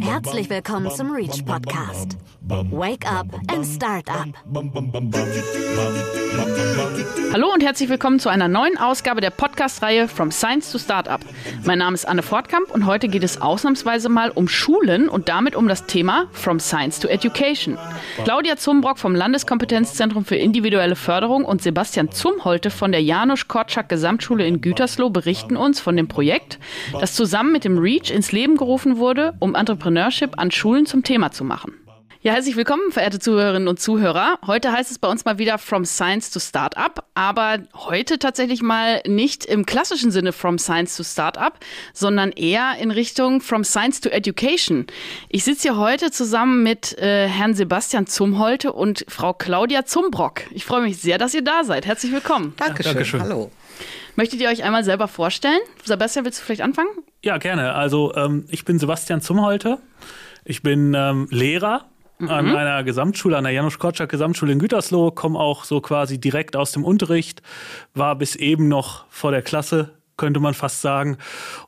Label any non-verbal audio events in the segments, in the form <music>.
Herzlich willkommen zum Reach Podcast. Wake up and start up. Hallo und herzlich willkommen zu einer neuen Ausgabe der Podcast-Reihe From Science to Startup. Mein Name ist Anne Fortkamp und heute geht es ausnahmsweise mal um Schulen und damit um das Thema From Science to Education. Claudia Zumbrock vom Landeskompetenzzentrum für individuelle Förderung und Sebastian Zumholte von der Janusz Korczak Gesamtschule in Gütersloh berichten uns von dem Projekt, das zusammen mit dem Reach ins Leben gerufen wurde, um Entrepreneurship an Schulen zum Thema zu machen. Ja, herzlich willkommen, verehrte Zuhörerinnen und Zuhörer. Heute heißt es bei uns mal wieder From Science to Startup, aber heute tatsächlich mal nicht im klassischen Sinne From Science to Startup, sondern eher in Richtung From Science to Education. Ich sitze hier heute zusammen mit äh, Herrn Sebastian Zumholte und Frau Claudia Zumbrock. Ich freue mich sehr, dass ihr da seid. Herzlich willkommen. Dankeschön. Ja, Dankeschön. Hallo. Möchtet ihr euch einmal selber vorstellen? Sebastian, willst du vielleicht anfangen? Ja, gerne. Also ähm, ich bin Sebastian Zumholte. Ich bin ähm, Lehrer an einer Gesamtschule, an der Janusz Korczak Gesamtschule in Gütersloh, komme auch so quasi direkt aus dem Unterricht, war bis eben noch vor der Klasse, könnte man fast sagen.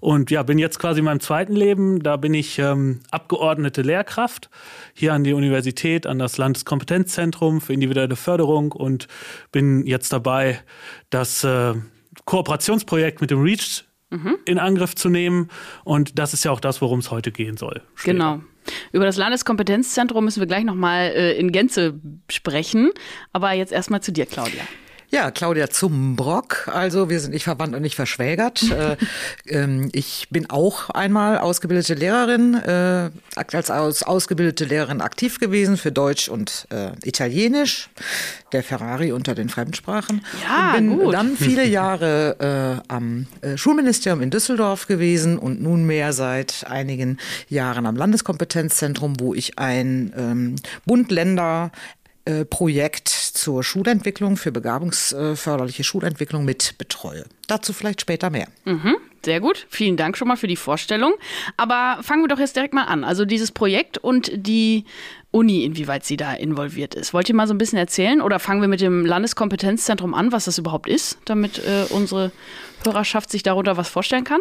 Und ja, bin jetzt quasi in meinem zweiten Leben. Da bin ich ähm, abgeordnete Lehrkraft hier an die Universität, an das Landeskompetenzzentrum für individuelle Förderung und bin jetzt dabei, das äh, Kooperationsprojekt mit dem REACH in Angriff zu nehmen. Und das ist ja auch das, worum es heute gehen soll. später. Genau. Über das Landeskompetenzzentrum müssen wir gleich nochmal äh, in Gänze sprechen. Aber jetzt erstmal zu dir, Claudia. Ja, Claudia Zumbrock. Also wir sind nicht verwandt und nicht verschwägert. <laughs> äh, ähm, ich bin auch einmal ausgebildete Lehrerin, äh, als aus, ausgebildete Lehrerin aktiv gewesen für Deutsch und äh, Italienisch. Der Ferrari unter den Fremdsprachen. Ja, und bin gut. dann viele <laughs> Jahre am Schulministerium in Düsseldorf gewesen und nunmehr seit einigen Jahren am Landeskompetenzzentrum, wo ich ein ähm, Bund-Länder äh, Projekt zur Schulentwicklung, für begabungsförderliche Schulentwicklung mit betreue. Dazu vielleicht später mehr. Mhm, sehr gut. Vielen Dank schon mal für die Vorstellung. Aber fangen wir doch jetzt direkt mal an. Also dieses Projekt und die Uni, inwieweit sie da involviert ist. Wollt ihr mal so ein bisschen erzählen? Oder fangen wir mit dem Landeskompetenzzentrum an, was das überhaupt ist, damit äh, unsere Hörerschaft sich darunter was vorstellen kann?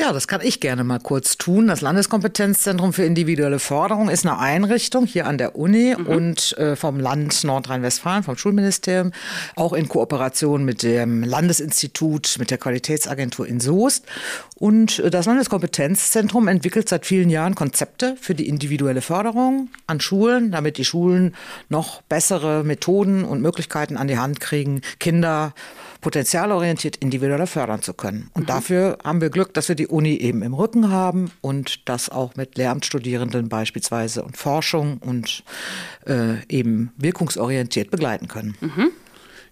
Ja, das kann ich gerne mal kurz tun. Das Landeskompetenzzentrum für individuelle Förderung ist eine Einrichtung hier an der Uni und äh, vom Land Nordrhein-Westfalen, vom Schulministerium, auch in Kooperation mit dem Landesinstitut, mit der Qualitätsagentur in Soest. Und äh, das Landeskompetenzzentrum entwickelt seit vielen Jahren Konzepte für die individuelle Förderung an Schulen, damit die Schulen noch bessere Methoden und Möglichkeiten an die Hand kriegen, Kinder potenzialorientiert individueller fördern zu können. Und dafür haben wir Glück, dass wir die Uni eben im Rücken haben und das auch mit Lehramtsstudierenden beispielsweise und Forschung und äh, eben wirkungsorientiert begleiten können.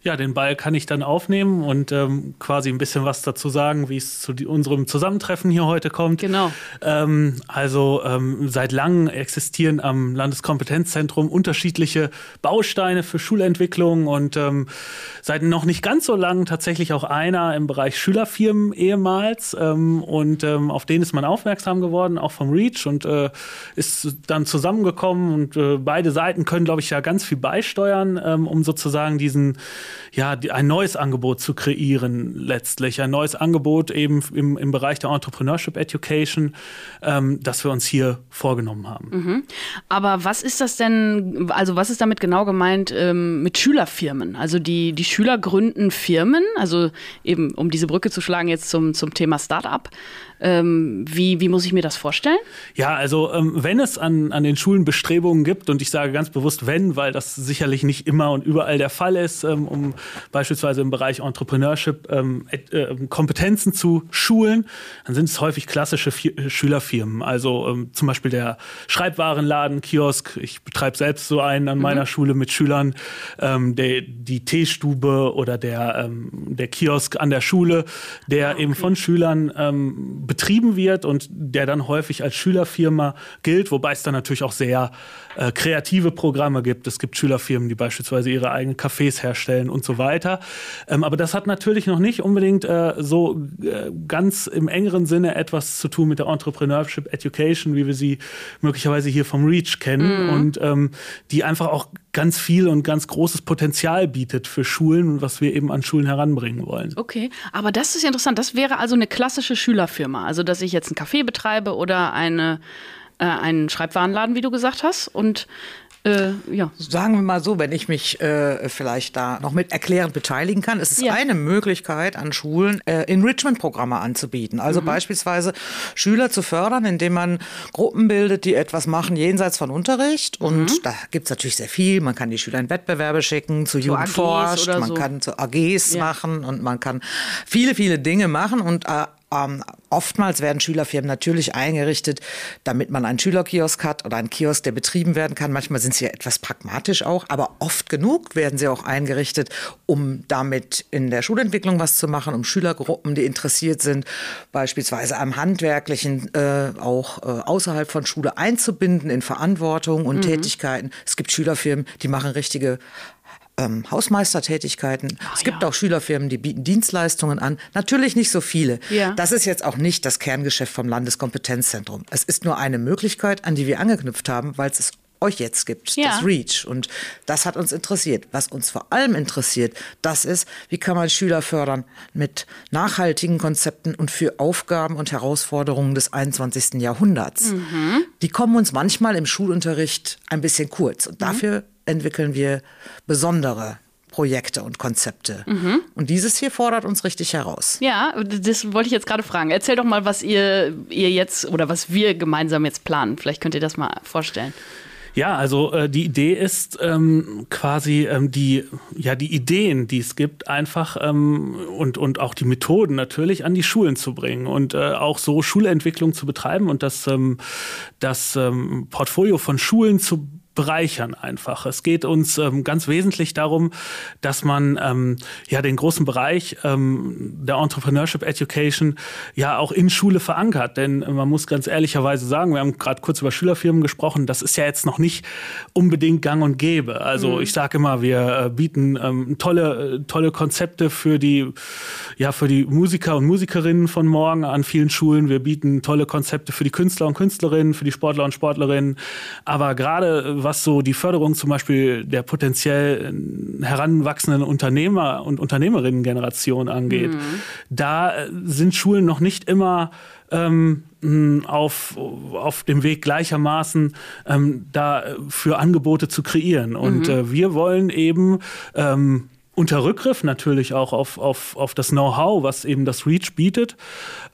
Ja, den Ball kann ich dann aufnehmen und ähm, quasi ein bisschen was dazu sagen, wie es zu die, unserem Zusammentreffen hier heute kommt. Genau. Ähm, also ähm, seit langem existieren am Landeskompetenzzentrum unterschiedliche Bausteine für Schulentwicklung und ähm, seit noch nicht ganz so lang tatsächlich auch einer im Bereich Schülerfirmen ehemals. Ähm, und ähm, auf den ist man aufmerksam geworden, auch vom REACH und äh, ist dann zusammengekommen und äh, beide Seiten können, glaube ich, ja ganz viel beisteuern, um sozusagen diesen ja, die, ein neues Angebot zu kreieren, letztlich. Ein neues Angebot eben im, im Bereich der Entrepreneurship Education, ähm, das wir uns hier vorgenommen haben. Aber was ist das denn, also was ist damit genau gemeint ähm, mit Schülerfirmen? Also die, die Schüler gründen Firmen, also eben um diese Brücke zu schlagen jetzt zum, zum Thema Startup. Ähm, wie, wie muss ich mir das vorstellen? Ja, also ähm, wenn es an, an den Schulen Bestrebungen gibt, und ich sage ganz bewusst wenn, weil das sicherlich nicht immer und überall der Fall ist, ähm, um beispielsweise im Bereich Entrepreneurship ähm, äh, Kompetenzen zu schulen, dann sind es häufig klassische Fi Schülerfirmen. Also ähm, zum Beispiel der Schreibwarenladen, Kiosk. Ich betreibe selbst so einen an meiner Schule mit Schülern. Ähm, der, die Teestube oder der, ähm, der Kiosk an der Schule, der eben von Schülern ähm, betrieben wird und der dann häufig als Schülerfirma gilt, wobei es dann natürlich auch sehr äh, kreative Programme gibt. Es gibt Schülerfirmen, die beispielsweise ihre eigenen Cafés herstellen und so weiter. Ähm, aber das hat natürlich noch nicht unbedingt äh, so äh, ganz im engeren Sinne etwas zu tun mit der Entrepreneurship Education, wie wir sie möglicherweise hier vom REACH kennen mhm. und ähm, die einfach auch ganz viel und ganz großes Potenzial bietet für Schulen, was wir eben an Schulen heranbringen wollen. Okay, aber das ist interessant. Das wäre also eine klassische Schülerfirma. Also, dass ich jetzt ein Café betreibe oder eine, äh, einen Schreibwarenladen, wie du gesagt hast. Und äh, ja. Sagen wir mal so, wenn ich mich äh, vielleicht da noch mit erklärend beteiligen kann, ist es ja. eine Möglichkeit an Schulen, äh, Enrichment-Programme anzubieten. Also mhm. beispielsweise Schüler zu fördern, indem man Gruppen bildet, die etwas machen jenseits von Unterricht. Mhm. Und da gibt es natürlich sehr viel. Man kann die Schüler in Wettbewerbe schicken, zu, zu Jugend forscht, man so. kann zu AGs ja. machen und man kann viele, viele Dinge machen. Und äh, ähm, oftmals werden Schülerfirmen natürlich eingerichtet, damit man einen Schülerkiosk hat oder einen Kiosk, der betrieben werden kann. Manchmal sind sie ja etwas pragmatisch auch, aber oft genug werden sie auch eingerichtet, um damit in der Schulentwicklung was zu machen, um Schülergruppen, die interessiert sind, beispielsweise am Handwerklichen äh, auch äh, außerhalb von Schule einzubinden in Verantwortung und mhm. Tätigkeiten. Es gibt Schülerfirmen, die machen richtige ähm, Hausmeistertätigkeiten. Ach, es gibt ja. auch Schülerfirmen, die bieten Dienstleistungen an. Natürlich nicht so viele. Ja. Das ist jetzt auch nicht das Kerngeschäft vom Landeskompetenzzentrum. Es ist nur eine Möglichkeit, an die wir angeknüpft haben, weil es euch jetzt gibt, ja. das REACH. Und das hat uns interessiert. Was uns vor allem interessiert, das ist, wie kann man Schüler fördern mit nachhaltigen Konzepten und für Aufgaben und Herausforderungen des 21. Jahrhunderts. Mhm. Die kommen uns manchmal im Schulunterricht ein bisschen kurz. Und mhm. Entwickeln wir besondere Projekte und Konzepte. Mhm. Und dieses hier fordert uns richtig heraus. Ja, das wollte ich jetzt gerade fragen. Erzähl doch mal, was ihr, ihr jetzt oder was wir gemeinsam jetzt planen. Vielleicht könnt ihr das mal vorstellen. Ja, also äh, die Idee ist ähm, quasi ähm, die, ja, die Ideen, die es gibt, einfach ähm, und, und auch die Methoden natürlich an die Schulen zu bringen und äh, auch so Schulentwicklung zu betreiben und das, ähm, das ähm, Portfolio von Schulen zu bereichern einfach. Es geht uns ähm, ganz wesentlich darum, dass man ähm, ja den großen Bereich ähm, der Entrepreneurship Education ja auch in Schule verankert. Denn man muss ganz ehrlicherweise sagen, wir haben gerade kurz über Schülerfirmen gesprochen, das ist ja jetzt noch nicht unbedingt gang und gäbe. Also mhm. ich sage immer, wir äh, bieten ähm, tolle, tolle Konzepte für die, ja, für die Musiker und Musikerinnen von morgen an vielen Schulen. Wir bieten tolle Konzepte für die Künstler und Künstlerinnen, für die Sportler und Sportlerinnen. Aber gerade was so die Förderung zum Beispiel der potenziell heranwachsenden Unternehmer und Unternehmerinnen-Generation angeht, mhm. da äh, sind Schulen noch nicht immer ähm, auf, auf dem Weg gleichermaßen ähm, da für Angebote zu kreieren. Und mhm. äh, wir wollen eben ähm, unter Rückgriff natürlich auch auf, auf, auf das Know-how, was eben das REACH bietet,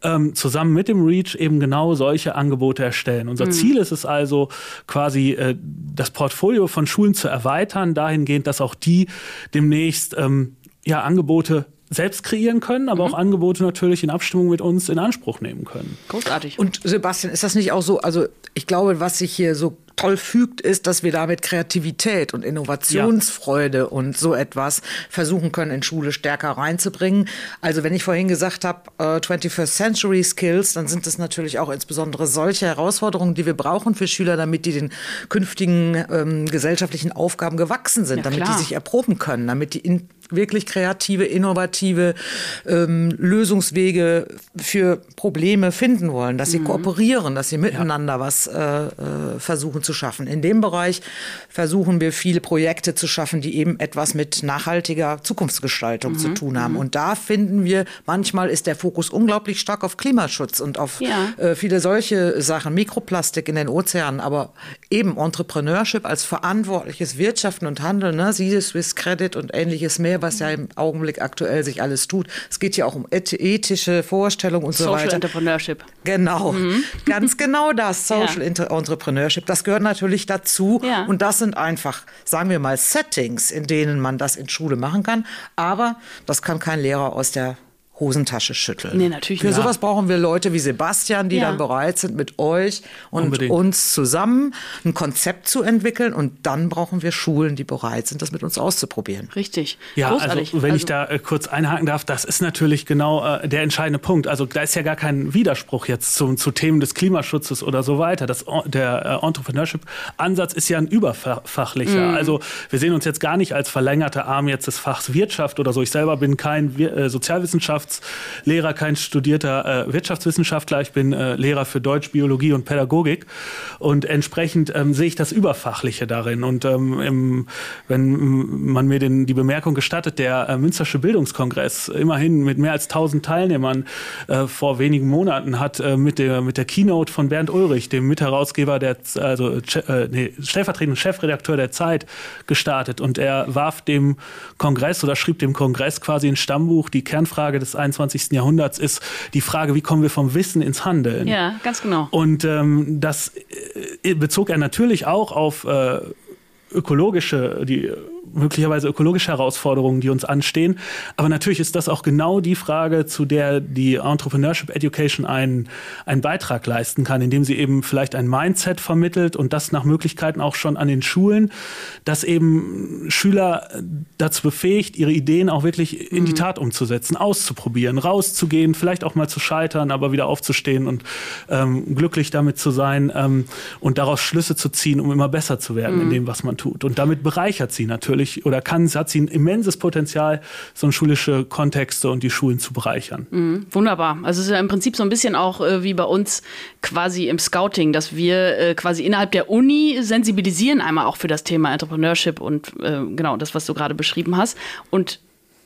ähm, zusammen mit dem REACH eben genau solche Angebote erstellen. Unser mhm. Ziel ist es also quasi, äh, das Portfolio von Schulen zu erweitern, dahingehend, dass auch die demnächst ähm, ja, Angebote selbst kreieren können, aber mhm. auch Angebote natürlich in Abstimmung mit uns in Anspruch nehmen können. Großartig. Und Sebastian, ist das nicht auch so, also ich glaube, was sich hier so toll fügt, ist, dass wir damit Kreativität und Innovationsfreude ja. und so etwas versuchen können, in Schule stärker reinzubringen. Also wenn ich vorhin gesagt habe, äh, 21st Century Skills, dann sind es natürlich auch insbesondere solche Herausforderungen, die wir brauchen für Schüler, damit die den künftigen ähm, gesellschaftlichen Aufgaben gewachsen sind, ja, damit die sich erproben können, damit die in wirklich kreative, innovative ähm, Lösungswege für Probleme finden wollen, dass sie mhm. kooperieren, dass sie miteinander ja. was äh, äh, versuchen zu schaffen. In dem Bereich versuchen wir viele Projekte zu schaffen, die eben etwas mit nachhaltiger Zukunftsgestaltung mhm. zu tun haben. Mhm. Und da finden wir, manchmal ist der Fokus unglaublich stark auf Klimaschutz und auf ja. äh, viele solche Sachen, Mikroplastik in den Ozeanen, aber eben Entrepreneurship als verantwortliches Wirtschaften und Handeln, ne, siehe Swiss Credit und ähnliches mehr, was ja im Augenblick aktuell sich alles tut. Es geht ja auch um ethische Vorstellungen und Social so weiter. Social Entrepreneurship. Genau, mhm. <laughs> ganz genau das, <laughs> Social ja. Entrepreneurship. Das gehört natürlich dazu ja. und das sind einfach, sagen wir mal, Settings, in denen man das in Schule machen kann. Aber das kann kein Lehrer aus der Hosentasche schütteln. Nee, natürlich Für nicht. sowas brauchen wir Leute wie Sebastian, die Ja. dann bereit sind, mit euch und Unbedingt. uns zusammen ein Konzept zu entwickeln. Und dann brauchen wir Schulen, die bereit sind, das mit uns auszuprobieren. Richtig. Ja, Großartig. also wenn ich Also- da äh, kurz einhaken darf, das ist natürlich genau äh, der entscheidende Punkt. Also da ist ja gar kein Widerspruch jetzt zum, zu Themen des Klimaschutzes oder so weiter. Das, En- der äh, Entrepreneurship-Ansatz ist ja ein überfachlicher. Mhm. Also wir sehen uns jetzt gar nicht als verlängerte Arm jetzt des Fachs Wirtschaft oder so. Ich selber bin kein äh, Sozialwissenschaftslehrer, kein studierter äh, Wirtschaftswissenschaftler. Ich bin äh, Lehrer für Deutsch, Biologie und Pädagogik. Und entsprechend ähm, sehe ich das Überfachliche darin. Und ähm, im, wenn man mir den, die Bemerkung gestattet, der äh, Münstersche Bildungskongress immerhin mit mehr als 1000 Teilnehmern äh, vor wenigen Monaten hat äh, mit, der, mit der Keynote von Bernd Ulrich, dem Mitherausgeber, der, also äh, nee, stellvertretenden Chefredakteur der Zeit, gestartet. Und er warf dem Kongress oder schrieb dem Kongress quasi ein Stammbuch, die Kernfrage des 21. Jahrhunderts ist die Frage, wie kommen wir vom Wissen ins Handeln? ja, ganz genau. Und ähm, das äh, bezog er natürlich auch auf äh, ökologische, die möglicherweise ökologische Herausforderungen, die uns anstehen. Aber natürlich ist das auch genau die Frage, zu der die Entrepreneurship Education einen, einen Beitrag leisten kann, indem sie eben vielleicht ein Mindset vermittelt und das nach Möglichkeiten auch schon an den Schulen, dass eben Schüler dazu befähigt, ihre Ideen auch wirklich in die Tat umzusetzen, auszuprobieren, rauszugehen, vielleicht auch mal zu scheitern, aber wieder aufzustehen und ähm, glücklich damit zu sein ähm, und daraus Schlüsse zu ziehen, um immer besser zu werden in dem, was man tut. Und damit bereichert sie natürlich oder kann, hat sie ein immenses Potenzial, so schulische Kontexte und die Schulen zu bereichern. Mhm, wunderbar. Also es ist ja im Prinzip so ein bisschen auch äh, wie bei uns quasi im Scouting, dass wir äh, quasi innerhalb der Uni sensibilisieren einmal auch für das Thema Entrepreneurship und äh, genau das, was du gerade beschrieben hast. Und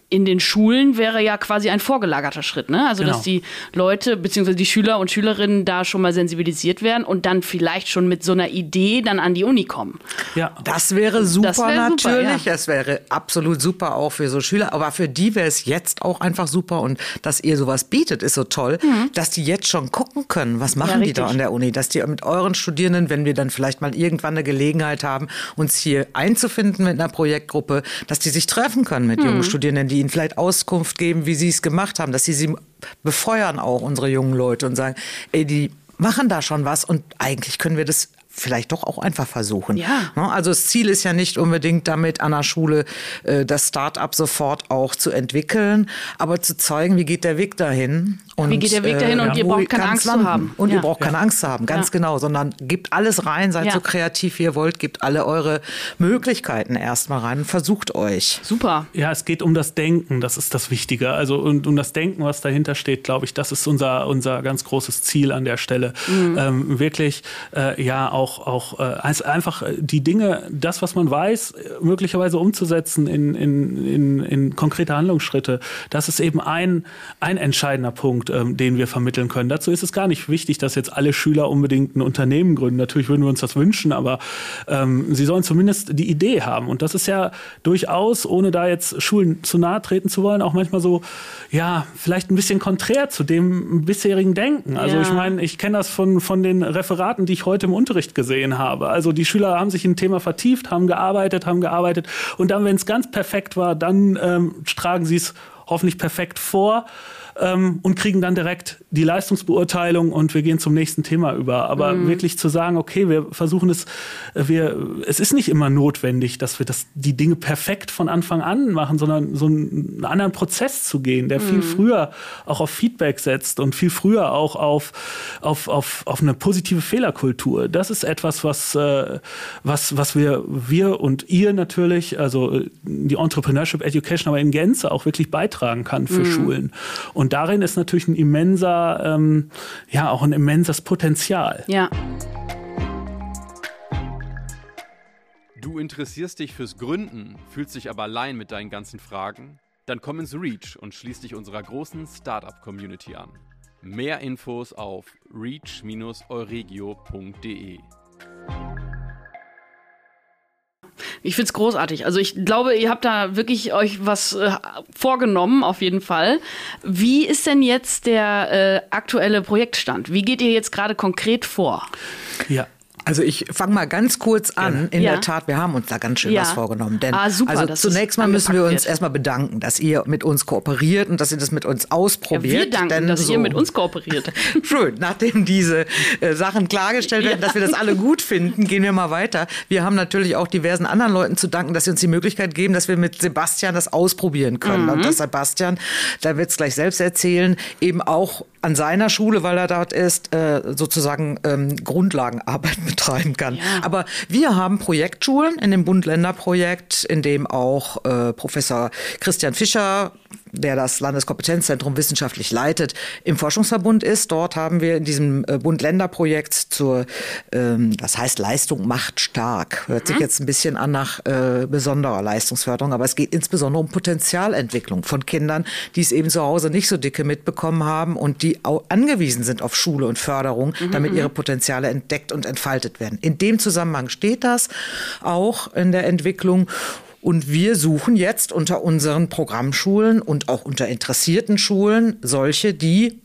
in den Schulen wäre ja quasi ein vorgelagerter Schritt, ne? Also dass Genau. die Leute bzw. die Schüler und Schülerinnen da schon mal sensibilisiert werden und dann vielleicht schon mit so einer Idee dann an die Uni kommen. Ja, Das wäre super Das super, natürlich. ja. Das wäre absolut super auch für so Schüler. Aber für die wäre es jetzt auch einfach super. Und dass ihr sowas bietet, ist so toll, dass die jetzt schon gucken können, was machen die da an der Uni. Dass die mit euren Studierenden, wenn wir dann vielleicht mal irgendwann eine Gelegenheit haben, uns hier einzufinden mit einer Projektgruppe, dass die sich treffen können mit jungen Studierenden, die ihnen vielleicht Auskunft geben, wie sie es gemacht haben, dass sie sie befeuern auch, unsere jungen Leute, und sagen, ey, die machen da schon was und eigentlich können wir das vielleicht doch auch einfach versuchen. Ja. Ne? Also das Ziel ist ja nicht unbedingt damit an der Schule äh, das Start-up sofort auch zu entwickeln, aber zu zeigen, wie geht der Weg dahin. Und, Wie geht der Weg dahin und ihr wo braucht keine Angst zu landen. haben. Und Ja. ihr braucht keine Angst zu haben, ganz Ja. genau, sondern gebt alles rein, seid Ja. so kreativ, wie ihr wollt, gebt alle eure Möglichkeiten erstmal rein, versucht euch. Super. Ja, es geht um das Denken, das ist das Wichtige. Also und um das Denken, was dahinter steht, glaube ich, das ist unser, unser ganz großes Ziel an der Stelle. Ähm, wirklich, äh, ja, auch, auch äh, als einfach äh, die Dinge, das, was man weiß, möglicherweise umzusetzen in, in, in, in konkrete Handlungsschritte. Das ist eben ein, ein entscheidender Punkt, ähm, den wir vermitteln können. Dazu ist es gar nicht wichtig, dass jetzt alle Schüler unbedingt ein Unternehmen gründen. Natürlich würden wir uns das wünschen, aber ähm, sie sollen zumindest die Idee haben. Und das ist ja durchaus, ohne da jetzt Schulen zu nahe treten zu wollen, auch manchmal so, ja, vielleicht ein bisschen konträr zu dem bisherigen Denken. Also Ja. ich meine, ich kenne das von, von den Referaten, die ich heute im Unterricht gesehen habe. Also die Schüler haben sich in ein Thema vertieft, haben gearbeitet, haben gearbeitet. Und dann, wenn es ganz perfekt war, dann ähm, tragen sie es hoffentlich perfekt vor ähm, und kriegen dann direkt die Leistungsbeurteilung und wir gehen zum nächsten Thema über. Aber Mhm. wirklich zu sagen, okay, wir versuchen es, wir, es ist nicht immer notwendig, dass wir das, die Dinge perfekt von Anfang an machen, sondern so einen anderen Prozess zu gehen, der Mhm. viel früher auch auf Feedback setzt und viel früher auch auf, auf, auf, auf eine positive Fehlerkultur. Das ist etwas, was, äh, was, was wir, wir und ihr natürlich, also äh, die Entrepreneurship Education, aber in Gänze auch wirklich beitragen kann für Schulen. Und darin ist natürlich ein immenser, ähm, ja, auch ein immenses Potenzial. Ja. Du interessierst dich fürs Gründen, fühlst dich aber allein mit deinen ganzen Fragen? Dann komm ins Reach und schließ dich unserer großen Startup-Community an. Mehr Infos auf reach-euregio.de. Ich find's großartig. Also ich glaube, ihr habt da wirklich euch was äh, vorgenommen, auf jeden Fall. Wie ist denn jetzt der äh, aktuelle Projektstand? Wie geht ihr jetzt gerade konkret vor? Ja. Also ich fange mal ganz kurz an. In Ja. der Tat, wir haben uns da ganz schön Ja. was vorgenommen. Denn Ah, super, also zunächst mal müssen wir uns wird. erstmal bedanken, dass ihr mit uns kooperiert und dass ihr das mit uns Ja, ausprobiert. wir danken, denn dass so ihr mit uns kooperiert. <laughs> Schön, nachdem diese äh, Sachen klargestellt werden, dass wir das alle gut finden, gehen wir mal weiter. Wir haben natürlich auch diversen anderen Leuten zu danken, dass sie uns die Möglichkeit geben, dass wir mit Sebastian das ausprobieren können. Mhm. Und dass Sebastian, da wird es gleich selbst erzählen, eben auch an seiner Schule, weil er dort ist, äh, sozusagen ähm, Grundlagenarbeit <laughs> betreiben kann. Aber wir haben Projektschulen in dem Bund-Länder-Projekt, in dem auch äh, Professor Christian Fischer der das Landeskompetenzzentrum wissenschaftlich leitet, im Forschungsverbund ist. Dort haben wir in diesem äh, Bund-Länder-Projekt zur, ähm, das heißt Leistung macht stark. Hört sich jetzt ein bisschen an nach äh, besonderer Leistungsförderung, aber es geht insbesondere um Potenzialentwicklung von Kindern, die es eben zu Hause nicht so dicke mitbekommen haben und die auch angewiesen sind auf Schule und Förderung, damit ihre Potenziale entdeckt und entfaltet werden. In dem Zusammenhang steht das auch in der Entwicklung. Und wir suchen jetzt unter unseren Programmschulen und auch unter interessierten Schulen solche, die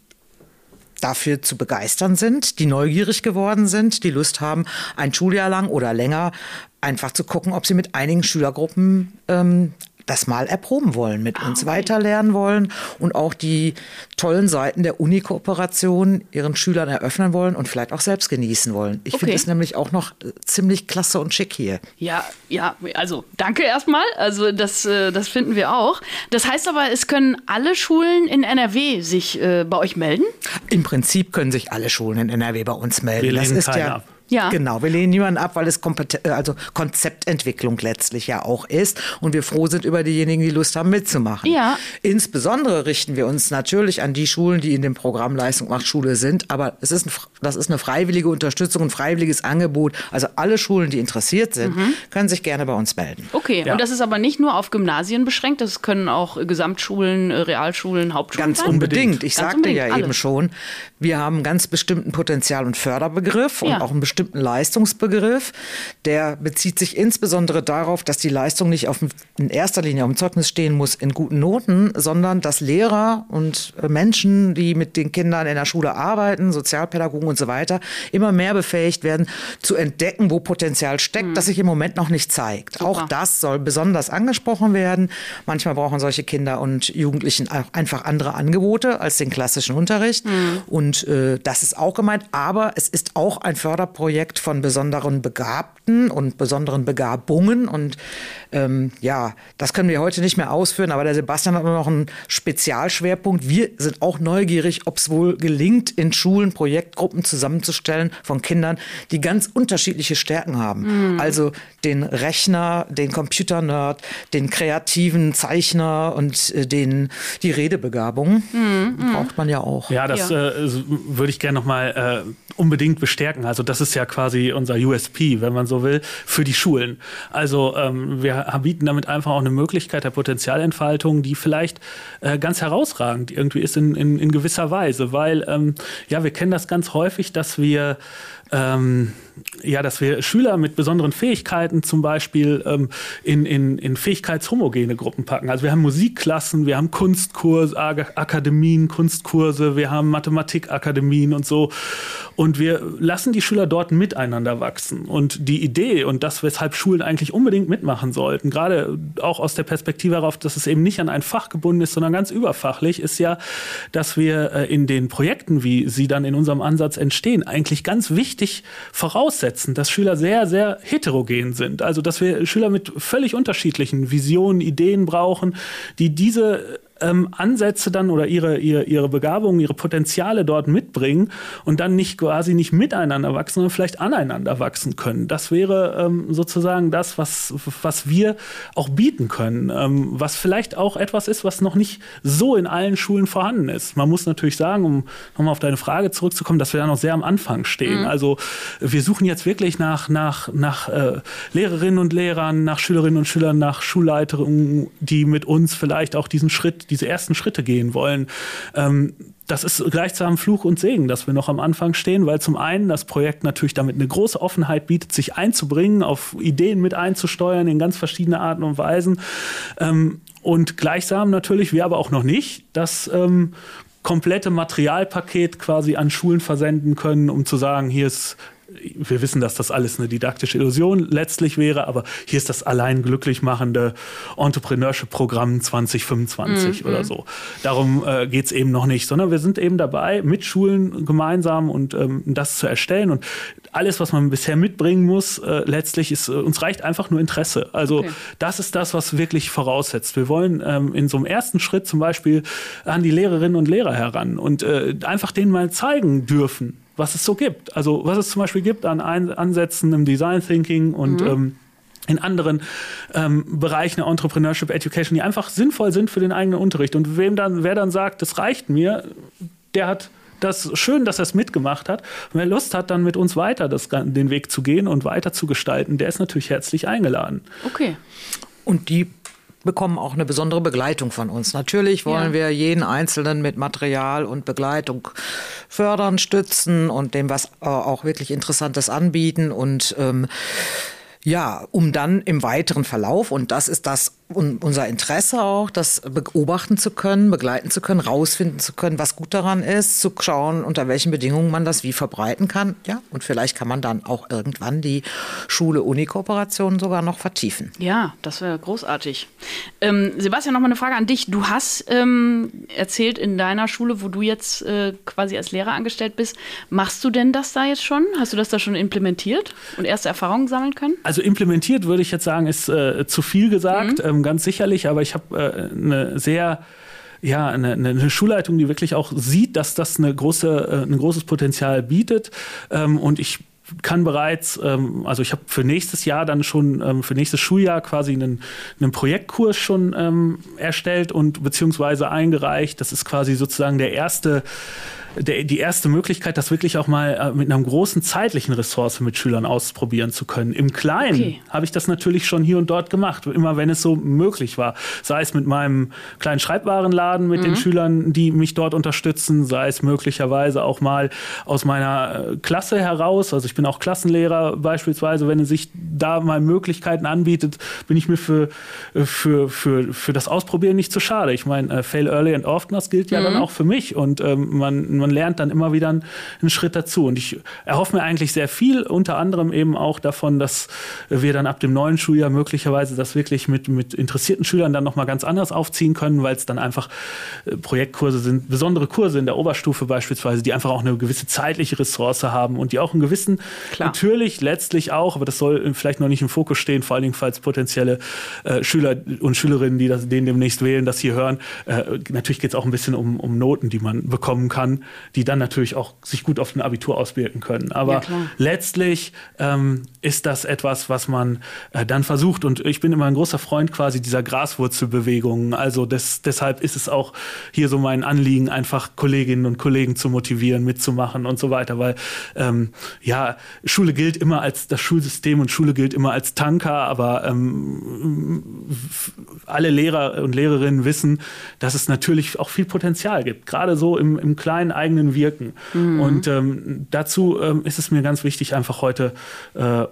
dafür zu begeistern sind, die neugierig geworden sind, die Lust haben, ein Schuljahr lang oder länger einfach zu gucken, ob sie mit einigen Schülergruppen ähm, das mal erproben wollen, mit uns weiterlernen wollen und auch die tollen Seiten der Uni-Kooperation ihren Schülern eröffnen wollen und vielleicht auch selbst genießen wollen. Ich finde Okay. es nämlich auch noch äh, ziemlich klasse und schick hier. Ja, ja, also danke erstmal. Also das, äh, das finden wir auch. Das heißt aber, es können alle Schulen in NRW sich äh, bei euch melden? Im Prinzip können sich alle Schulen in NRW bei uns melden. Wir das ist ja ab. Ja. Genau, wir lehnen niemanden ab, weil es Kompet- äh, also Konzeptentwicklung letztlich ja auch ist und wir froh sind über diejenigen, die Lust haben mitzumachen. Ja. Insbesondere richten wir uns natürlich an die Schulen, die in dem Programm Leistung macht Schule sind, aber es ist ein, das ist eine freiwillige Unterstützung, ein freiwilliges Angebot. Also alle Schulen, die interessiert sind, können sich gerne bei uns melden. Okay, Ja. und das ist aber nicht nur auf Gymnasien beschränkt, das können auch Gesamtschulen, äh, Realschulen, Hauptschulen Ganz sein? unbedingt. Ich Ganz sagte unbedingt, ja alle. eben schon, wir haben einen ganz bestimmten Potenzial- und Förderbegriff Ja. und auch einen bestimmten Leistungsbegriff. Der bezieht sich insbesondere darauf, dass die Leistung nicht auf, in erster Linie auf dem Zeugnis stehen muss in guten Noten, sondern dass Lehrer und äh, Menschen, die mit den Kindern in der Schule arbeiten, Sozialpädagogen und so weiter, immer mehr befähigt werden, zu entdecken, wo Potenzial steckt, das sich im Moment noch nicht zeigt. Auch das soll besonders angesprochen werden. Manchmal brauchen solche Kinder und Jugendlichen einfach andere Angebote als den klassischen Unterricht. Und äh, das ist auch gemeint. Aber es ist auch ein Förderprojekt von besonderen Begabten und besonderen Begabungen. Und ähm, ja, das können wir heute nicht mehr ausführen. Aber der Sebastian hat nur noch einen Spezialschwerpunkt. Wir sind auch neugierig, ob es wohl gelingt, in Schulen Projektgruppen zusammenzustellen von Kindern, die ganz unterschiedliche Stärken haben. Also den Rechner, den Computernerd, den kreativen Zeichner und äh, den, die Redebegabung. Braucht man ja auch. Ja, das Äh, würde ich gerne nochmal äh, unbedingt bestärken. Also das ist ja quasi unser USP, wenn man so will, für die Schulen. Also ähm, wir bieten damit einfach auch eine Möglichkeit der Potenzialentfaltung, die vielleicht äh, ganz herausragend irgendwie ist in, in, in gewisser Weise, weil ähm, ja, wir kennen das ganz häufig, dass wir ähm, ja, dass wir Schüler mit besonderen Fähigkeiten zum Beispiel ähm, in, in, in fähigkeitshomogene Gruppen packen. Also wir haben Musikklassen, wir haben Kunstkurse, Ag- Akademien, Kunstkurse, wir haben Mathematikakademien und so. Und wir lassen die Schüler dort miteinander wachsen. Und die Idee und das, weshalb Schulen eigentlich unbedingt mitmachen sollten, gerade auch aus der Perspektive darauf, dass es eben nicht an ein Fach gebunden ist, sondern ganz überfachlich, ist ja, dass wir äh, in den Projekten, wie sie dann in unserem Ansatz entstehen, eigentlich ganz wichtig voraussetzen, dass Schüler sehr, sehr heterogen sind. Also, dass wir Schüler mit völlig unterschiedlichen Visionen, Ideen brauchen, die diese ähm, Ansätze dann oder ihre, ihre, ihre Begabungen, ihre Potenziale dort mitbringen und dann nicht quasi nicht miteinander wachsen, sondern vielleicht aneinander wachsen können. Das wäre ähm, sozusagen das, was, was wir auch bieten können, ähm, was vielleicht auch etwas ist, was noch nicht so in allen Schulen vorhanden ist. Man muss natürlich sagen, um nochmal auf deine Frage zurückzukommen, dass wir da noch sehr am Anfang stehen. Also wir suchen jetzt wirklich nach, nach, nach äh, Lehrerinnen und Lehrern, nach Schülerinnen und Schülern, nach Schulleiterinnen, die mit uns vielleicht auch diesen Schritt, diese ersten Schritte gehen wollen. Ähm, das ist gleichsam Fluch und Segen, dass wir noch am Anfang stehen, weil zum einen das Projekt natürlich damit eine große Offenheit bietet, sich einzubringen, auf Ideen mit einzusteuern in ganz verschiedene Arten und Weisen. Ähm, und gleichsam natürlich, wir aber auch noch nicht, das ähm, komplette Materialpaket quasi an Schulen versenden können, um zu sagen, hier ist wir wissen, dass das alles eine didaktische Illusion letztlich wäre, aber hier ist das allein glücklich machende Entrepreneurship-Programm 2025 mhm. oder so. Darum äh, geht es eben noch nicht, sondern wir sind eben dabei, mit Schulen gemeinsam und ähm, das zu erstellen. Und alles, was man bisher mitbringen muss, äh, letztlich ist, äh, uns reicht einfach nur Interesse. Also okay. das ist das, was wirklich voraussetzt. Wir wollen ähm, in so einem ersten Schritt zum Beispiel an die Lehrerinnen und Lehrer heran und äh, einfach denen mal zeigen dürfen, was es so gibt. Also was es zum Beispiel gibt an Ein Ansätzen im Design Thinking und mhm. ähm, in anderen ähm, Bereichen der Entrepreneurship Education, die einfach sinnvoll sind für den eigenen Unterricht. Und wem dann, wer dann sagt, das reicht mir, der hat das schön, dass er es mitgemacht hat. Und wer Lust hat, dann mit uns weiter das, den Weg zu gehen und weiter zu gestalten, der ist natürlich herzlich eingeladen. Okay. Und die bekommen auch eine besondere Begleitung von uns. Natürlich wollen ja. wir jeden Einzelnen mit Material und Begleitung fördern, stützen und dem was äh, auch wirklich Interessantes anbieten und ähm, ja, um dann im weiteren Verlauf, und das ist das unser Interesse auch, das beobachten zu können, begleiten zu können, rausfinden zu können, was gut daran ist, zu schauen, unter welchen Bedingungen man das wie verbreiten kann. Ja, und vielleicht kann man dann auch irgendwann die Schule-Uni-Kooperation sogar noch vertiefen. Ja, das wäre großartig. Ähm, Sebastian, noch mal eine Frage an dich. Du hast ähm, erzählt in deiner Schule, wo du jetzt äh, quasi als Lehrer angestellt bist, machst du denn das da jetzt schon? Hast du das da schon implementiert und erste Erfahrungen sammeln können? Also implementiert würde ich jetzt sagen, ist äh, zu viel gesagt. Mhm. Ähm, ganz sicherlich, aber ich habe äh, eine sehr ja, eine, eine Schulleitung, die wirklich auch sieht, dass das eine große, äh, ein großes Potenzial bietet. Ähm, und ich kann bereits, ähm, also ich habe für nächstes Jahr dann schon, ähm, für nächstes Schuljahr quasi einen, einen Projektkurs schon erstellt und beziehungsweise eingereicht. Das ist quasi sozusagen der erste der, die erste Möglichkeit, das wirklich auch mal äh, mit einer großen zeitlichen Ressource mit Schülern ausprobieren zu können. Im Kleinen okay. habe ich das natürlich schon hier und dort gemacht, immer wenn es so möglich war. Sei es mit meinem kleinen Schreibwarenladen mit mhm. den Schülern, die mich dort unterstützen, sei es möglicherweise auch mal aus meiner äh, Klasse heraus. Also ich bin auch Klassenlehrer beispielsweise, wenn es sich da mal Möglichkeiten anbietet, bin ich mir für, äh, für, für, für das Ausprobieren nicht zu schade. Ich meine, fail early and often, das gilt ja mhm. dann auch für mich und ähm, man man lernt dann immer wieder einen, einen Schritt dazu. Und ich erhoffe mir eigentlich sehr viel, unter anderem eben auch davon, dass wir dann ab dem neuen Schuljahr möglicherweise das wirklich mit, mit interessierten Schülern dann nochmal ganz anders aufziehen können, weil es dann einfach äh, Projektkurse sind, besondere Kurse in der Oberstufe beispielsweise, die einfach auch eine gewisse zeitliche Ressource haben und die auch einen gewissen, Klar. natürlich letztlich auch, aber das soll vielleicht noch nicht im Fokus stehen, vor allen Dingen, falls potenzielle äh, Schüler und Schülerinnen, die das, den demnächst wählen, das hier hören. Äh, natürlich geht es auch ein bisschen um, um Noten, die man bekommen kann die dann natürlich auch sich gut auf ein Abitur auswirken können. Aber ja, letztlich ähm, ist das etwas, was man äh, dann versucht. Und ich bin immer ein großer Freund quasi dieser Graswurzelbewegungen. Also des, deshalb ist es auch hier so mein Anliegen, einfach Kolleginnen und Kollegen zu motivieren, mitzumachen und so weiter. Weil ähm, ja, Schule gilt immer als das Schulsystem und Schule gilt immer als Tanker, aber ähm, alle Lehrer und Lehrerinnen wissen, dass es natürlich auch viel Potenzial gibt. Gerade so im, im kleinen eigenen Wirken. Mhm. Und ähm, dazu ähm, ist es mir ganz wichtig, einfach heute äh,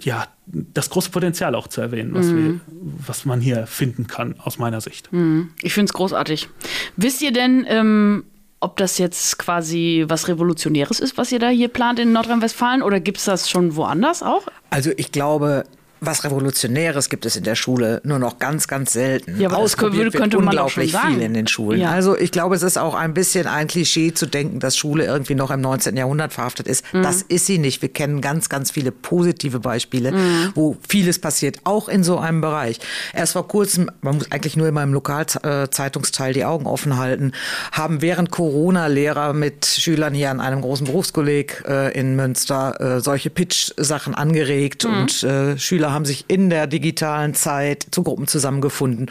ja, das große Potenzial auch zu erwähnen, was, mhm. wir, was man hier finden kann, aus meiner Sicht. Mhm. Ich finde es großartig. Wisst ihr denn, ähm, ob das jetzt quasi was Revolutionäres ist, was ihr da hier plant in Nordrhein-Westfalen, oder gibt es das schon woanders auch? Also ich glaube, was Revolutionäres gibt es in der Schule nur noch ganz, ganz selten. Ja, aber Ausprobiert könnte, wird unglaublich viel in den Schulen. Ja. Also ich glaube, es ist auch ein bisschen ein Klischee zu denken, dass Schule irgendwie noch im 19. Jahrhundert verhaftet ist. Mhm. Das ist sie nicht. Wir kennen ganz, ganz viele positive Beispiele, mhm. wo vieles passiert, auch in so einem Bereich. Erst vor kurzem, man muss eigentlich nur in meinem Lokalzeitungsteil die Augen offen halten, haben während Corona Lehrer mit Schülern hier an einem großen Berufskolleg äh, in Münster äh, solche Pitch-Sachen angeregt mhm. und äh, Schüler haben sich in der digitalen Zeit zu Gruppen zusammengefunden.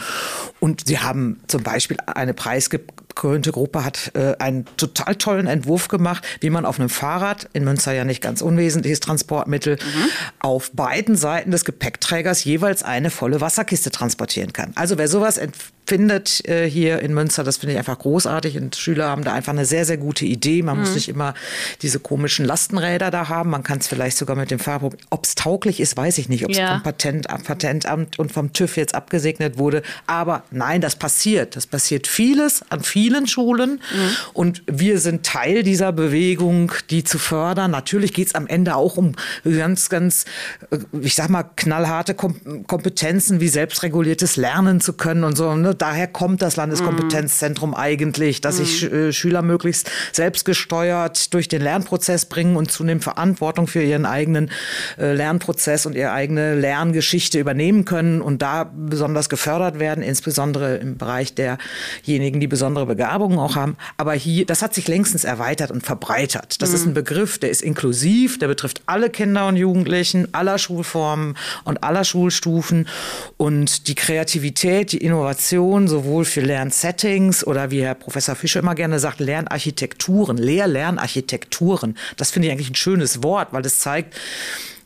Und sie haben zum Beispiel eine preisgekrönte Gruppe hat äh, einen total tollen Entwurf gemacht, wie man auf einem Fahrrad, in Münster ja nicht ganz unwesentliches Transportmittel, mhm. auf beiden Seiten des Gepäckträgers jeweils eine volle Wasserkiste transportieren kann. Also wer sowas findet äh, hier in Münster. Das finde ich einfach großartig. Und Schüler haben da einfach eine sehr, sehr gute Idee. Man mhm. muss nicht immer diese komischen Lastenräder da haben. Man kann es vielleicht sogar mit dem Fahrrad. Ob es tauglich ist, weiß ich nicht. Ob es ja. vom Patent, Patentamt und vom TÜV jetzt abgesegnet wurde. Aber Nein, das passiert. Das passiert vieles an vielen Schulen. Mhm. Und wir sind Teil dieser Bewegung, die zu fördern. Natürlich geht es am Ende auch um ganz, ganz, äh, ich sag mal, knallharte Kompetenzen wie selbstreguliertes Lernen zu können und so. Ne? Daher kommt das Landeskompetenzzentrum mhm. eigentlich, dass sich mhm. äh, Schüler möglichst selbstgesteuert durch den Lernprozess bringen und zunehmend Verantwortung für ihren eigenen äh, Lernprozess und ihre eigene Lerngeschichte übernehmen können und da besonders gefördert werden, insbesondere im Bereich derjenigen, die besondere Begabungen auch haben. Aber hier, das hat sich längstens erweitert und verbreitert. Das mhm. ist ein Begriff, der ist inklusiv, der betrifft alle Kinder und Jugendlichen, aller Schulformen und aller Schulstufen. Und die Kreativität, die Innovation, sowohl für Lernsettings oder wie Herr Professor Fischer immer gerne sagt, Lernarchitekturen, Lehr-Lernarchitekturen. Das finde ich eigentlich ein schönes Wort, weil das zeigt,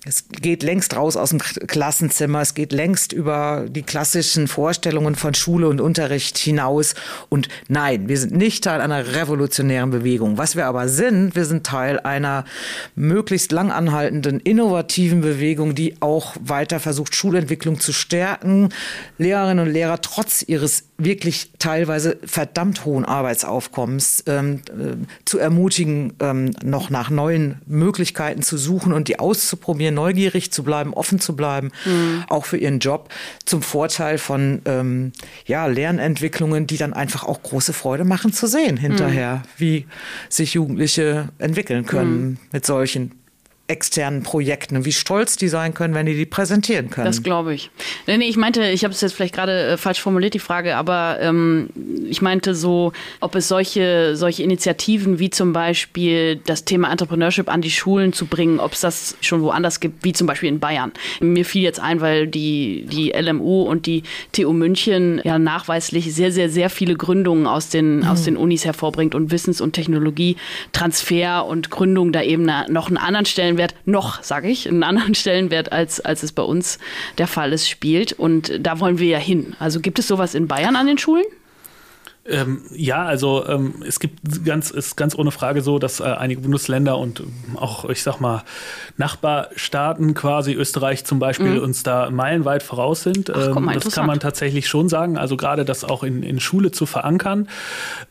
es geht längst raus aus dem Klassenzimmer, es geht längst über die klassischen Vorstellungen von Schule und Unterricht hinaus. Und nein, wir sind nicht Teil einer revolutionären Bewegung. Was wir aber sind, wir sind Teil einer möglichst lang anhaltenden, innovativen Bewegung, die auch weiter versucht, Schulentwicklung zu stärken, Lehrerinnen und Lehrer trotz ihres wirklich teilweise verdammt hohen Arbeitsaufkommens ähm, äh, zu ermutigen, ähm, noch nach neuen Möglichkeiten zu suchen und die auszuprobieren neugierig zu bleiben, offen zu bleiben, mhm. auch für ihren Job, zum Vorteil von ähm, ja, Lernentwicklungen, die dann einfach auch große Freude machen zu sehen hinterher, mhm. wie sich Jugendliche entwickeln können mhm. mit solchen externen Projekten und wie stolz die sein können, wenn die die präsentieren können. Das glaube ich. Nee, nee, ich meinte, ich habe es jetzt vielleicht gerade äh, falsch formuliert, die Frage, aber ähm, ich meinte so, ob es solche, solche Initiativen wie zum Beispiel das Thema Entrepreneurship an die Schulen zu bringen, ob es das schon woanders gibt, wie zum Beispiel in Bayern. Mir fiel jetzt ein, weil die, die LMU und die TU München ja nachweislich sehr, sehr, sehr viele Gründungen aus den, mhm. aus den Unis hervorbringt und Wissens- und Technologietransfer und Gründung da eben noch einen anderen Stellen Stellenwert, noch, sage ich, einen anderen <laughs> Stellenwert, als, als es bei uns der Fall ist, spielt. Und da wollen wir ja hin. Also gibt es sowas in Bayern an den Schulen? Ähm, ja, also ähm, es gibt ganz, ist ganz ohne Frage so, dass äh, einige Bundesländer und ähm, auch, ich sag mal, Nachbarstaaten, quasi Österreich zum Beispiel, mhm. uns da meilenweit voraus sind. Ach, ähm, das kann man tatsächlich schon sagen. Also gerade das auch in, in Schule zu verankern.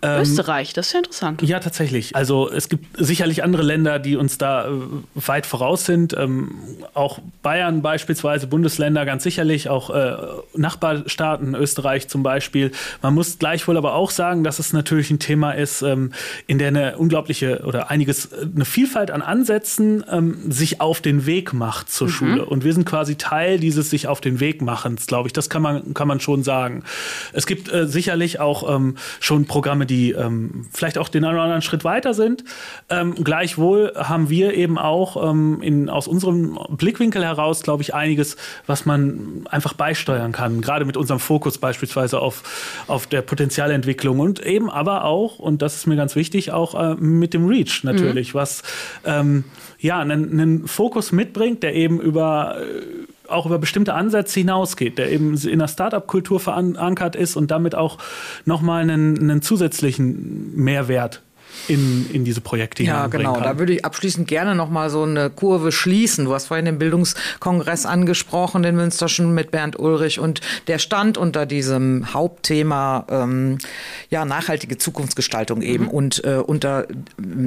Ähm, Österreich, das ist ja interessant. Ja, tatsächlich. Also es gibt sicherlich andere Länder, die uns da äh, weit voraus sind. Ähm, auch Bayern beispielsweise, Bundesländer ganz sicherlich, auch äh, Nachbarstaaten, Österreich zum Beispiel. Man muss gleichwohl aber auch auch sagen, dass es natürlich ein Thema ist, ähm, in der eine unglaubliche oder einiges, äh, eine Vielfalt an Ansätzen ähm, sich auf den Weg macht zur mhm. Schule. Und wir sind quasi Teil dieses sich auf den Weg machens, glaube ich. Das kann man, kann man schon sagen. Es gibt äh, sicherlich auch ähm, schon Programme, die ähm, vielleicht auch den einen oder anderen Schritt weiter sind. Ähm, gleichwohl haben wir eben auch ähm, in, aus unserem Blickwinkel heraus, glaube ich, einiges, was man einfach beisteuern kann. Gerade mit unserem Fokus beispielsweise auf, auf der Potenzialentwicklung Entwicklung und eben aber auch, und das ist mir ganz wichtig, auch äh, mit dem Reach natürlich, mhm. was ähm, ja einen, Fokus mitbringt, der eben über äh, auch über bestimmte Ansätze hinausgeht, der eben in der Startup-Kultur verankert ist und damit auch nochmal einen, einen zusätzlichen Mehrwert in, in diese Projekte Ja, genau. Kann. Da würde ich abschließend gerne noch mal so eine Kurve schließen. Du hast vorhin den Bildungskongress angesprochen, den Münsterschen mit Bernd Ulrich und der stand unter diesem Hauptthema ähm, ja nachhaltige Zukunftsgestaltung eben mhm. und äh, unter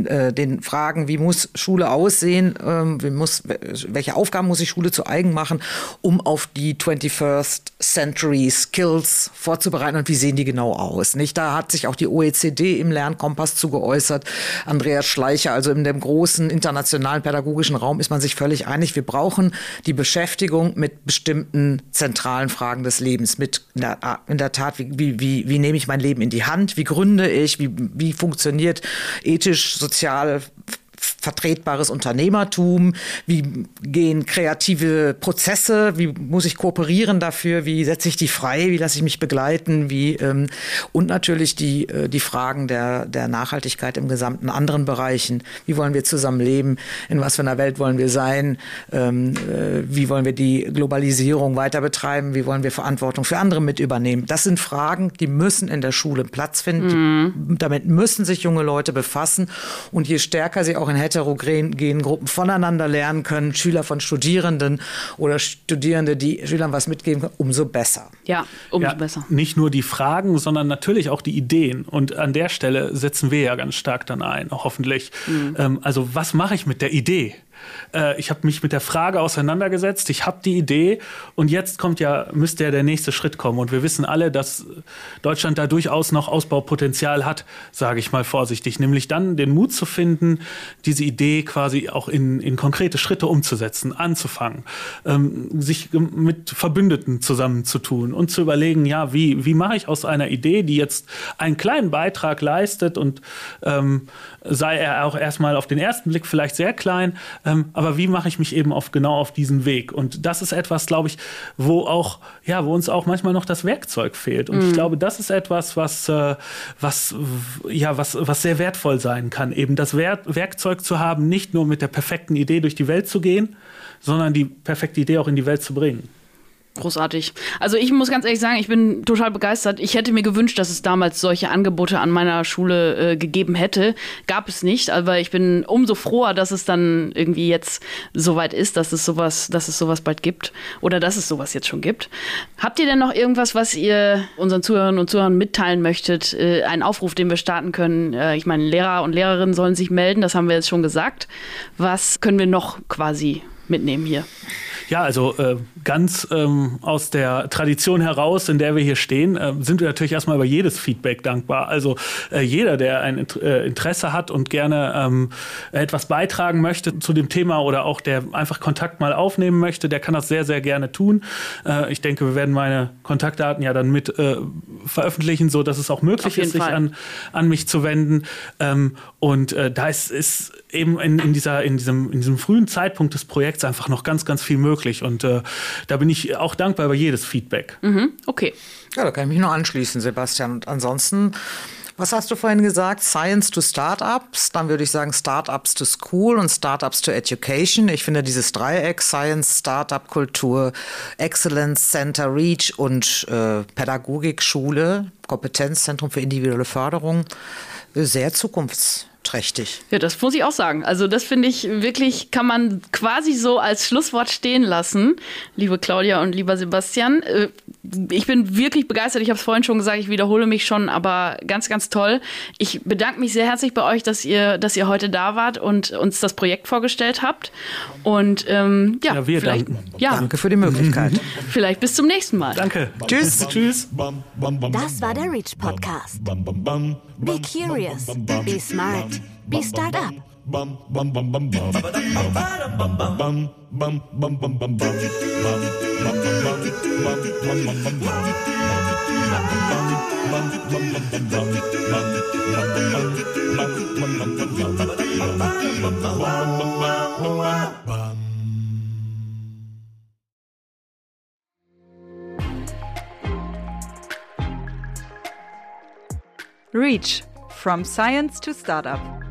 äh, den Fragen, wie muss Schule aussehen, äh, wie muss, welche Aufgaben muss sich Schule zu eigen machen, um auf die 21st Century Skills vorzubereiten und wie sehen die genau aus? Nicht? Da hat sich auch die OECD im Lernkompass zu geäußert geäußert. Andreas Schleicher, also in dem großen internationalen pädagogischen Raum ist man sich völlig einig. Wir brauchen die Beschäftigung mit bestimmten zentralen Fragen des Lebens. Mit in der, in der Tat, wie, wie, wie, wie nehme ich mein Leben in die Hand? Wie gründe ich? Wie, wie funktioniert ethisch, sozial vertretbares Unternehmertum? Wie gehen kreative Prozesse? Wie muss ich kooperieren dafür? Wie setze ich die frei? Wie lasse ich mich begleiten? Wie, ähm, und natürlich die, äh, die Fragen der, der Nachhaltigkeit im gesamten anderen Bereichen. Wie wollen wir zusammenleben? In was für einer Welt wollen wir sein? Ähm, äh, wie wollen wir die Globalisierung weiter betreiben? Wie wollen wir Verantwortung für andere mit übernehmen? Das sind Fragen, die müssen in der Schule Platz finden. Mhm. Damit müssen sich junge Leute befassen. Und je stärker sie auch in Hätte heterogenen Gruppen voneinander lernen können, Schüler von Studierenden oder Studierende, die Schülern was mitgeben können, umso besser. Ja, umso Ja, besser. Nicht nur die Fragen, sondern natürlich auch die Ideen. Und an der Stelle setzen wir ja ganz stark dann ein, hoffentlich. Ähm, also was mache ich mit der Idee? Äh, ich habe mich mit der Frage auseinandergesetzt, ich habe die Idee und jetzt kommt ja, müsste ja der nächste Schritt kommen. Und wir wissen alle, dass Deutschland da durchaus noch Ausbaupotenzial hat, sage ich mal vorsichtig. Nämlich dann den Mut zu finden, diese Idee quasi auch in, in konkrete Schritte umzusetzen, anzufangen, ähm, sich mit Verbündeten zusammenzutun und zu überlegen, ja, wie, wie mache ich aus einer Idee, die jetzt einen kleinen Beitrag leistet und ähm, sei er auch erstmal auf den ersten Blick vielleicht sehr klein, ähm, aber wie mache ich mich eben auf genau auf diesen Weg? Und das ist etwas, glaube ich, wo auch, ja, wo uns auch manchmal noch das Werkzeug fehlt. Und ich glaube, das ist etwas, was, äh, was, ja, was, was sehr wertvoll sein kann, eben das Wer Werkzeug zu haben, nicht nur mit der perfekten Idee durch die Welt zu gehen, sondern die perfekte Idee auch in die Welt zu bringen. Großartig. Also ich muss ganz ehrlich sagen, ich bin total begeistert. Ich hätte mir gewünscht, dass es damals solche Angebote an meiner Schule äh, gegeben hätte. Gab es nicht, aber ich bin umso froher, dass es dann irgendwie jetzt soweit ist, dass es sowas, dass es sowas bald gibt oder dass es sowas jetzt schon gibt. Habt ihr denn noch irgendwas, was ihr unseren Zuhörerinnen und Zuhörern mitteilen möchtet? Äh, einen Aufruf, den wir starten können? Äh, ich meine, Lehrer und Lehrerinnen sollen sich melden, das haben wir jetzt schon gesagt. Was können wir noch quasi mitnehmen hier? Ja, also äh, ganz ähm, aus der Tradition heraus, in der wir hier stehen, äh, sind wir natürlich erstmal über jedes Feedback dankbar. Also äh, jeder, der ein äh, Interesse hat und gerne ähm, etwas beitragen möchte zu dem Thema oder auch der einfach Kontakt mal aufnehmen möchte, der kann das sehr, sehr gerne tun. Äh, ich denke, wir werden meine Kontaktdaten ja dann mit äh, veröffentlichen, so dass es auch möglich ist, sich Fall. an, an mich zu wenden. Ähm, und äh, da ist, ist eben in, in, dieser, in, diesem, in diesem frühen Zeitpunkt des Projekts einfach noch ganz, ganz viel möglich. Und äh, da bin ich auch dankbar über jedes Feedback. Mhm, okay. Ja, da kann ich mich nur anschließen, Sebastian. Und ansonsten, was hast du vorhin gesagt? Science to Startups. Dann würde ich sagen Startups to School und Startups to Education. Ich finde dieses Dreieck Science, Startup Kultur, Excellence Center, Reach und äh, Pädagogik, Schule, Kompetenzzentrum für individuelle Förderung äh, sehr zukunftsträchtig. Ja, das muss ich auch sagen. Also das finde ich wirklich, kann man quasi so als Schlusswort stehen lassen, liebe Claudia und lieber Sebastian. Ich bin wirklich begeistert. Ich habe es vorhin schon gesagt, ich wiederhole mich schon, aber ganz, ganz toll. Ich bedanke mich sehr herzlich bei euch, dass ihr, dass ihr heute da wart und uns das Projekt vorgestellt habt. Und ähm, ja, Ja, wir danken. ja, Danke für die Möglichkeit. <laughs> vielleicht bis zum nächsten Mal. Danke. Tschüss. Tschüss. Das war der Reach Podcast. Be curious, be smart, be bum bum bum bum bum bum bum bum bum bum bum bum bum Reach from science to startup.